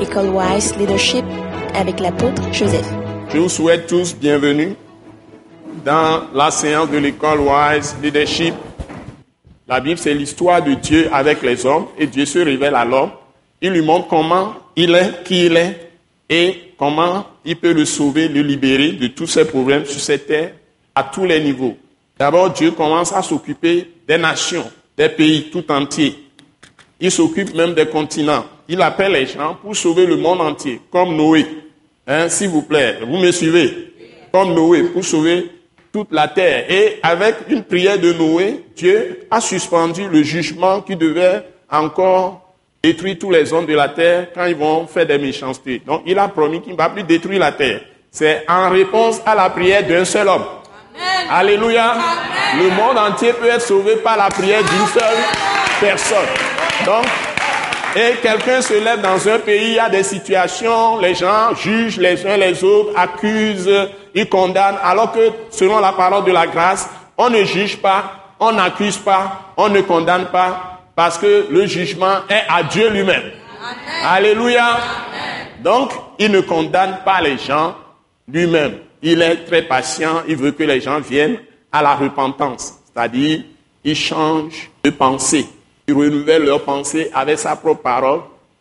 École Wise Leadership avec l'apôtre Joseph. Je vous souhaite tous bienvenue dans la séance de l'école Wise Leadership. La Bible, c'est l'histoire de Dieu avec les hommes et Dieu se révèle à l'homme. Il lui montre comment il est, qui il est et comment il peut le sauver, le libérer de tous ses problèmes sur cette terre à tous les niveaux. D'abord, Dieu commence à s'occuper des nations, des pays tout entiers. Il s'occupe même des continents. Il appelle les gens pour sauver le monde entier, comme Noé. Hein, S'il vous plaît, vous me suivez? Comme Noé, pour sauver toute la terre. Et avec une prière de Noé, Dieu a suspendu le jugement qui devait encore détruire tous les hommes de la terre quand ils vont faire des méchancetés. Donc il a promis qu'il ne va plus détruire la terre. C'est en réponse à la prière d'un seul homme. Alléluia. Le monde entier peut être sauvé par la prière d'une seule personne. Donc, et quelqu'un se lève dans un pays, il y a des situations, les gens jugent les uns les autres, accusent, ils condamnent, alors que selon la parole de la grâce, on ne juge pas, on n'accuse pas, on ne condamne pas, parce que le jugement est à Dieu lui-même. Alléluia. Donc, il ne condamne pas les gens lui-même. Il est très patient, il veut que les gens viennent à la repentance, c'est-à-dire, il change de pensée ils renouvellent leur pensée avec sa propre parole.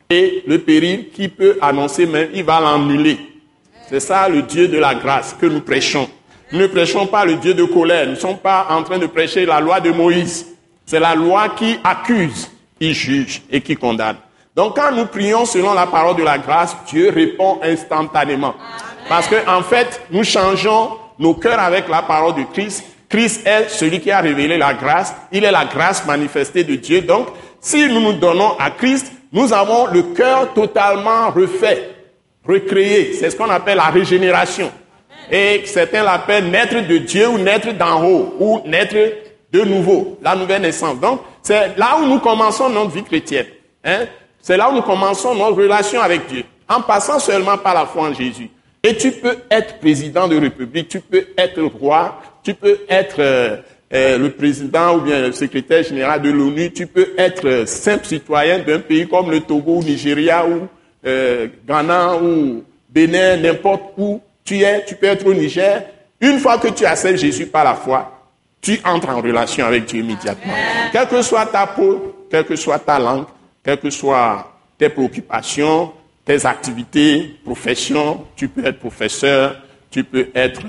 Et le péril qui peut annoncer même, il va l'annuler. C'est ça le Dieu de la grâce que nous prêchons. Nous ne prêchons pas le Dieu de colère. Nous ne sommes pas en train de prêcher la loi de Moïse. C'est la loi qui accuse, qui juge et qui condamne. Donc quand nous prions selon la parole de la grâce, Dieu répond instantanément. Parce qu'en en fait, nous changeons nos cœurs avec la parole de Christ Christ est celui qui a révélé la grâce. Il est la grâce manifestée de Dieu. Donc, si nous nous donnons à Christ, nous avons le cœur totalement refait, recréé. C'est ce qu'on appelle la régénération. Et certains l'appellent naître de Dieu ou naître d'en haut ou naître de nouveau, la nouvelle naissance. Donc, c'est là où nous commençons notre vie chrétienne. Hein? C'est là où nous commençons notre relation avec Dieu, en passant seulement par la foi en Jésus. Et tu peux être président de république, tu peux être roi, tu peux être euh, euh, le président ou bien le secrétaire général de l'ONU, tu peux être euh, simple citoyen d'un pays comme le Togo, ou Nigeria ou Ghana ou Bénin, n'importe où tu es, tu peux être au Niger. Une fois que tu acceptes Jésus par la foi, tu entres en relation avec Dieu immédiatement. Quelle que soit ta peau, quelle que soit ta langue, quelles que soient tes préoccupations, tes activités, professions, tu peux être professeur, tu peux être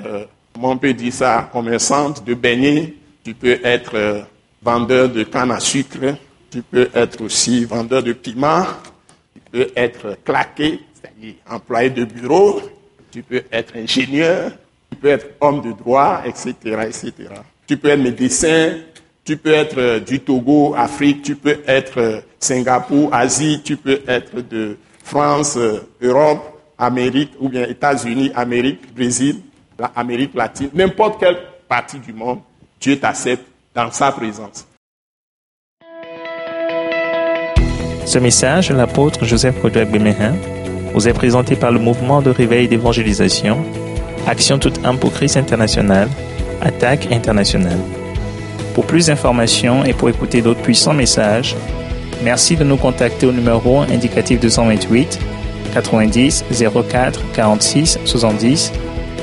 on peut dire ça, commerçante de beignets, tu peux être euh, vendeur de canne à sucre, tu peux être aussi vendeur de piment, tu peux être claqué, c'est-à-dire employé de bureau, tu peux être ingénieur, tu peux être homme de droit, etc., etc. Tu peux être médecin, tu peux être euh, du Togo, Afrique, tu peux être euh, Singapour, Asie, tu peux être de France, Europe, Amérique, ou bien États-Unis, Amérique, Brésil, l'Amérique latine, n'importe quelle partie du monde, Dieu t'accepte dans sa présence. Ce message l'apôtre Joseph Kodouak Bemehin vous est présenté par le mouvement de réveil d'évangélisation, Action toute âme pour Christ international, Attaque internationale. Pour plus d'informations et pour écouter d'autres puissants messages, merci de nous contacter au numéro indicatif 228 90 04 46 70